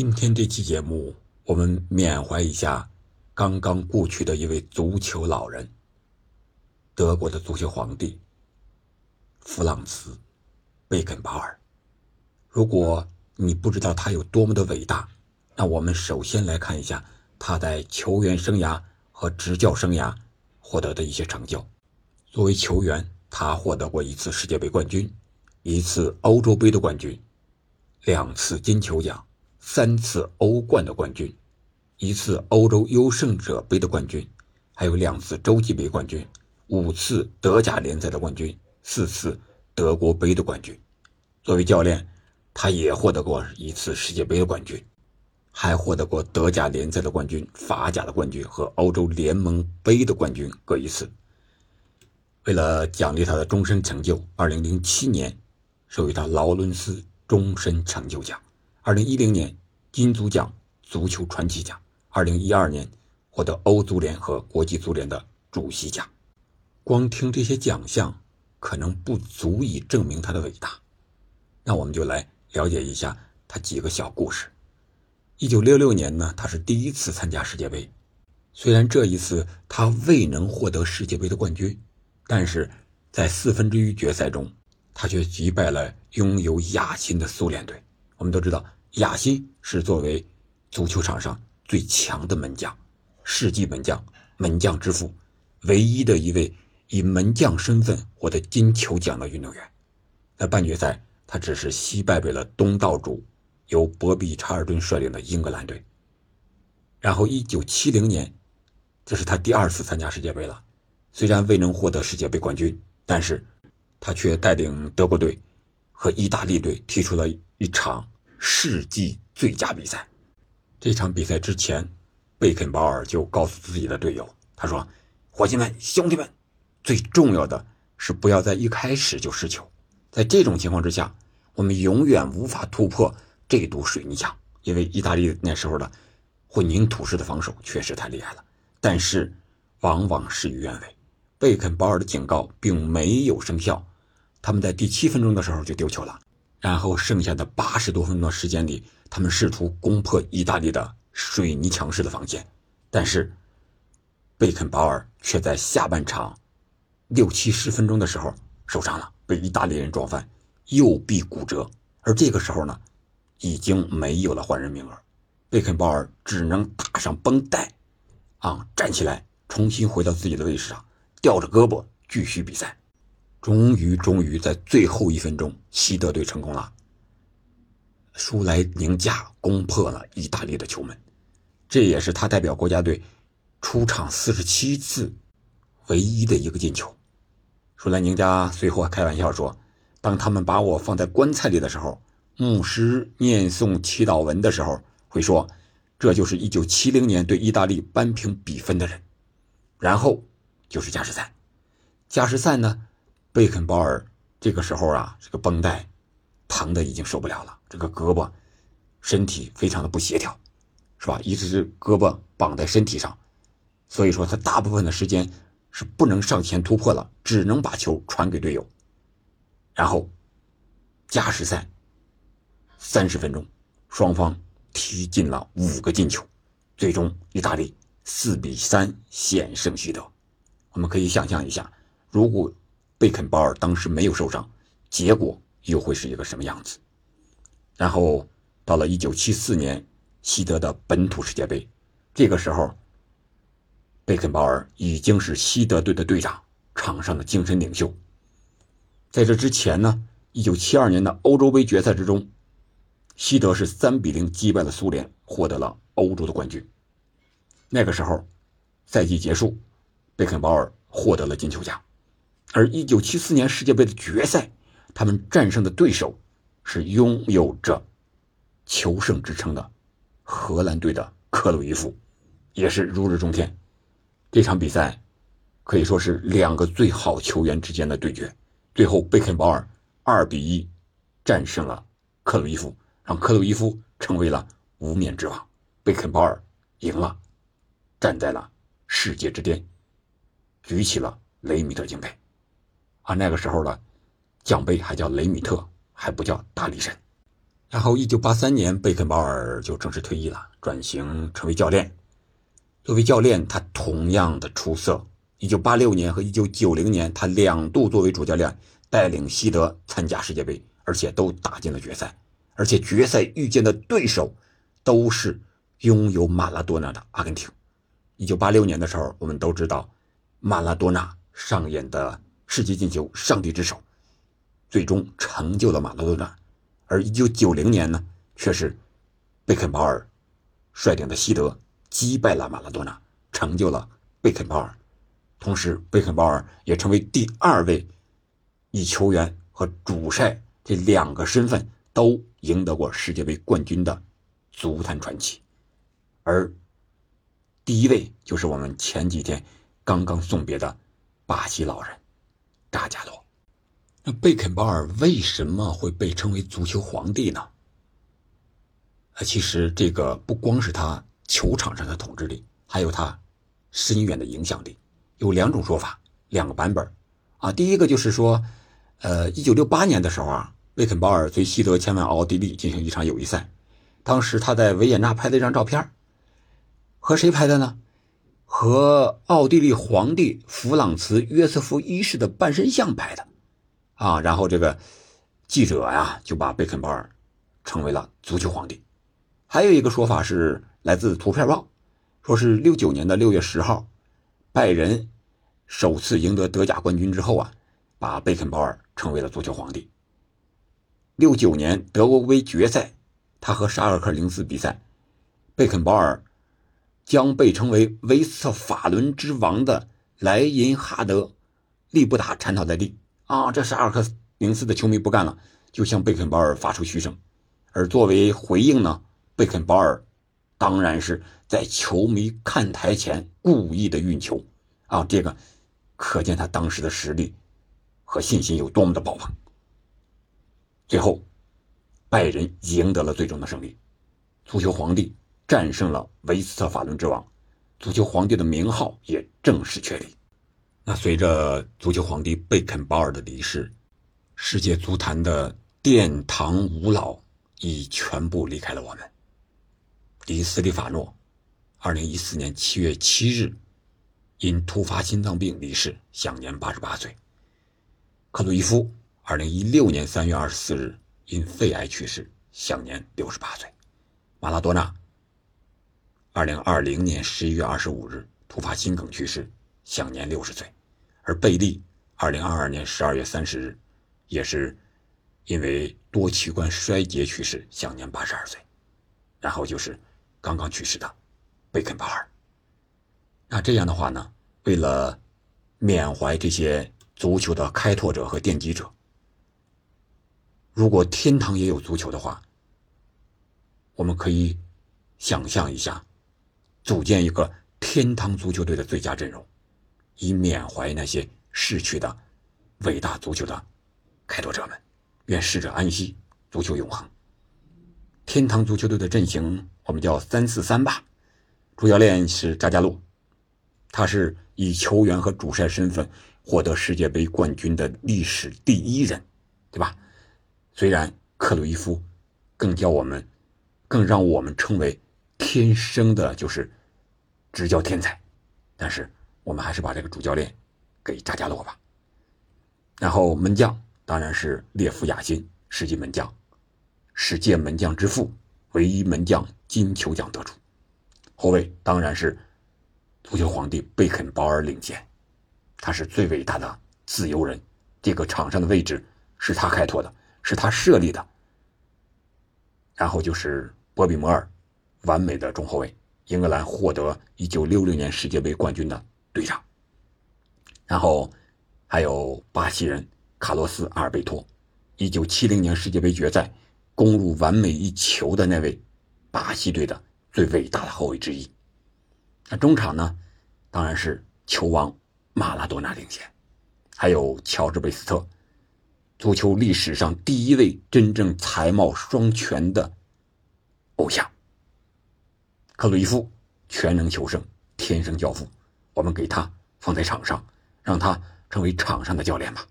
今天这期节目，我们缅怀一下刚刚故去的一位足球老人——德国的足球皇帝弗朗茨·贝肯鲍尔。如果你不知道他有多么的伟大，那我们首先来看一下他在球员生涯和执教生涯获得的一些成就。作为球员，他获得过一次世界杯冠军，一次欧洲杯的冠军，两次金球奖。三次欧冠的冠军，一次欧洲优胜者杯的冠军，还有两次洲际杯冠军，五次德甲联赛的冠军，四次德国杯的冠军。作为教练，他也获得过一次世界杯的冠军，还获得过德甲联赛的冠军、法甲的冠军和欧洲联盟杯的冠军各一次。为了奖励他的终身成就，二零零七年授予他劳伦斯终身成就奖。二零一零年金足奖足球传奇奖，二零一二年获得欧足联和国际足联的主席奖。光听这些奖项，可能不足以证明他的伟大。那我们就来了解一下他几个小故事。一九六六年呢，他是第一次参加世界杯，虽然这一次他未能获得世界杯的冠军，但是在四分之一决赛中，他却击败了拥有亚新的苏联队。我们都知道，亚新是作为足球场上最强的门将，世纪门将、门将之父，唯一的一位以门将身份获得金球奖的运动员。在半决赛，他只是惜败给了东道主由博比·查尔顿率领的英格兰队。然后，一九七零年，这是他第二次参加世界杯了。虽然未能获得世界杯冠军，但是他却带领德国队和意大利队踢出了一场。世纪最佳比赛，这场比赛之前，贝肯鲍尔就告诉自己的队友：“他说，伙计们、兄弟们，最重要的是不要在一开始就失球。在这种情况之下，我们永远无法突破这堵水泥墙。因为意大利那时候的混凝土式的防守确实太厉害了，但是往往事与愿违。贝肯鲍尔的警告并没有生效，他们在第七分钟的时候就丢球了。”然后剩下的八十多分钟的时间里，他们试图攻破意大利的水泥墙式的防线，但是贝肯鲍尔却在下半场六七十分钟的时候受伤了，被意大利人撞翻，右臂骨折。而这个时候呢，已经没有了换人名额，贝肯鲍尔只能打上绷带，啊，站起来，重新回到自己的位置上，吊着胳膊继续比赛。终于，终于在最后一分钟，西德队成功了。舒莱宁加攻破了意大利的球门，这也是他代表国家队出场四十七次唯一的一个进球。舒莱宁加随后还开玩笑说：“当他们把我放在棺材里的时候，牧师念诵祈祷文的时候，会说这就是一九七零年对意大利扳平比分的人。”然后就是加时赛，加时赛呢？贝肯鲍尔这个时候啊，这个绷带疼的已经受不了了，这个胳膊、身体非常的不协调，是吧？一直是胳膊绑在身体上，所以说他大部分的时间是不能上前突破了，只能把球传给队友。然后加时赛三十分钟，双方踢进了五个进球，最终意大利四比三险胜西德。我们可以想象一下，如果贝肯鲍尔当时没有受伤，结果又会是一个什么样子？然后到了1974年西德的本土世界杯，这个时候，贝肯鲍尔已经是西德队的队长，场上的精神领袖。在这之前呢，1972年的欧洲杯决赛之中，西德是3比0击败了苏联，获得了欧洲的冠军。那个时候，赛季结束，贝肯鲍尔获得了金球奖。而1974年世界杯的决赛，他们战胜的对手是拥有着“求胜”之称的荷兰队的克鲁伊夫，也是如日中天。这场比赛可以说是两个最好球员之间的对决。最后，贝肯鲍尔2比1战胜了克鲁伊夫，让克鲁伊夫成为了无冕之王。贝肯鲍尔赢了，站在了世界之巅，举起了雷米特金杯。啊，那个时候的奖杯还叫雷米特，还不叫大力神。然后，一九八三年，贝肯鲍尔就正式退役了，转型成为教练。作为教练，他同样的出色。一九八六年和一九九零年，他两度作为主教练带领西德参加世界杯，而且都打进了决赛。而且决赛遇见的对手都是拥有马拉多纳的阿根廷。一九八六年的时候，我们都知道马拉多纳上演的世界进球“上帝之手”，最终成就了马拉多纳。而一九九零年呢，却是贝肯鲍尔率领的西德击败了马拉多纳，成就了贝肯鲍尔。同时，贝肯鲍尔也成为第二位以球员和主帅这两个身份都赢得过世界杯冠军的足坛传奇。而第一位就是我们前几天刚刚送别的巴西老人扎加罗。那贝肯鲍尔为什么会被称为足球皇帝呢？啊，其实这个不光是他球场上的统治力，还有他深远的影响力。有两种说法，两个版本啊。第一个就是说，呃，一九六八年的时候啊，贝肯鲍尔随西德前往奥地利进行一场友谊赛，当时他在维也纳拍了一张照片，和谁拍的呢？和奥地利皇帝弗朗茨约瑟夫一世的半身像拍的。啊，然后这个记者呀就把贝肯鲍尔称为了足球皇帝。还有一个说法是来自《图片报》，说是六九年的六月十号，拜仁首次赢得德甲冠军之后啊，把贝肯鲍尔称为了足球皇帝。六九年德国杯决赛，他和沙尔克零四比赛，贝肯鲍尔将被称为维斯特法伦之王的莱因哈德·利布达铲倒在地。啊，这是阿尔克零四的球迷不干了，就向贝肯鲍尔发出嘘声，而作为回应呢，贝肯鲍尔当然是在球迷看台前故意的运球，啊，这个可见他当时的实力和信心有多么的爆棚。最后，拜仁赢得了最终的胜利，足球皇帝战胜了维斯特法伦之王，足球皇帝的名号也正式确立。那随着足球皇帝贝肯鲍尔的离世，世界足坛的殿堂五老已全部离开了我们。迪斯蒂法诺，二零一四年七月七日因突发心脏病离世，享年八十八岁。克鲁伊夫，二零一六年三月二十四日因肺癌去世，享年六十八岁。马拉多纳，二零二零年十一月二十五日突发心梗去世，享年六十岁。而贝利，二零二二年十二月三十日，也是因为多器官衰竭去世，享年八十二岁。然后就是刚刚去世的贝肯鲍尔。那这样的话呢，为了缅怀这些足球的开拓者和奠基者，如果天堂也有足球的话，我们可以想象一下，组建一个天堂足球队的最佳阵容。以缅怀那些逝去的伟大足球的开拓者们，愿逝者安息，足球永恒。天堂足球队的阵型我们叫三四三吧，主教练是扎加洛，他是以球员和主帅身份获得世界杯冠军的历史第一人，对吧？虽然克鲁伊夫更叫我们，更让我们称为天生的就是执教天才，但是。我们还是把这个主教练给扎加洛吧。然后门将当然是列夫亚辛，世界门将，世界门将之父，唯一门将金球奖得主。后卫当然是足球皇帝贝肯鲍尔领衔，他是最伟大的自由人，这个场上的位置是他开拓的，是他设立的。然后就是波比摩尔，完美的中后卫，英格兰获得1966年世界杯冠军的。队长，然后还有巴西人卡洛斯·阿尔贝托，一九七零年世界杯决赛攻入完美一球的那位巴西队的最伟大的后卫之一。那中场呢，当然是球王马拉多纳领衔，还有乔治·贝斯特，足球历史上第一位真正才貌双全的偶像。克鲁伊夫，全能求胜，天生教父。我们给他放在场上，让他成为场上的教练吧。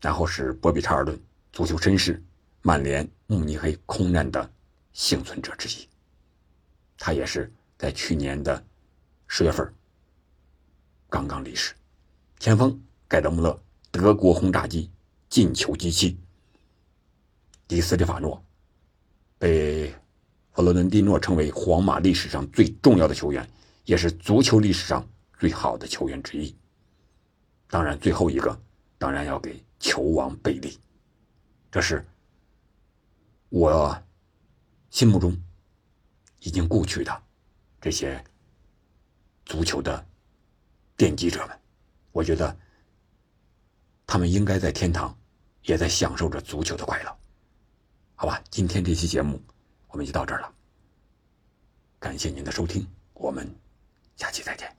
然后是波比查尔顿，足球绅士，曼联、慕尼黑空难的幸存者之一。他也是在去年的十月份刚刚离世。前锋盖德穆勒，德国轰炸机进球机器。迪斯蒂法诺被弗洛伦蒂诺成为皇马历史上最重要的球员，也是足球历史上最好的球员之一。当然，最后一个当然要给球王贝利，这是我心目中已经故去的这些足球的奠基者们。我觉得他们应该在天堂，也在享受着足球的快乐。好吧，今天这期节目我们就到这儿了。感谢您的收听，我们下期再见。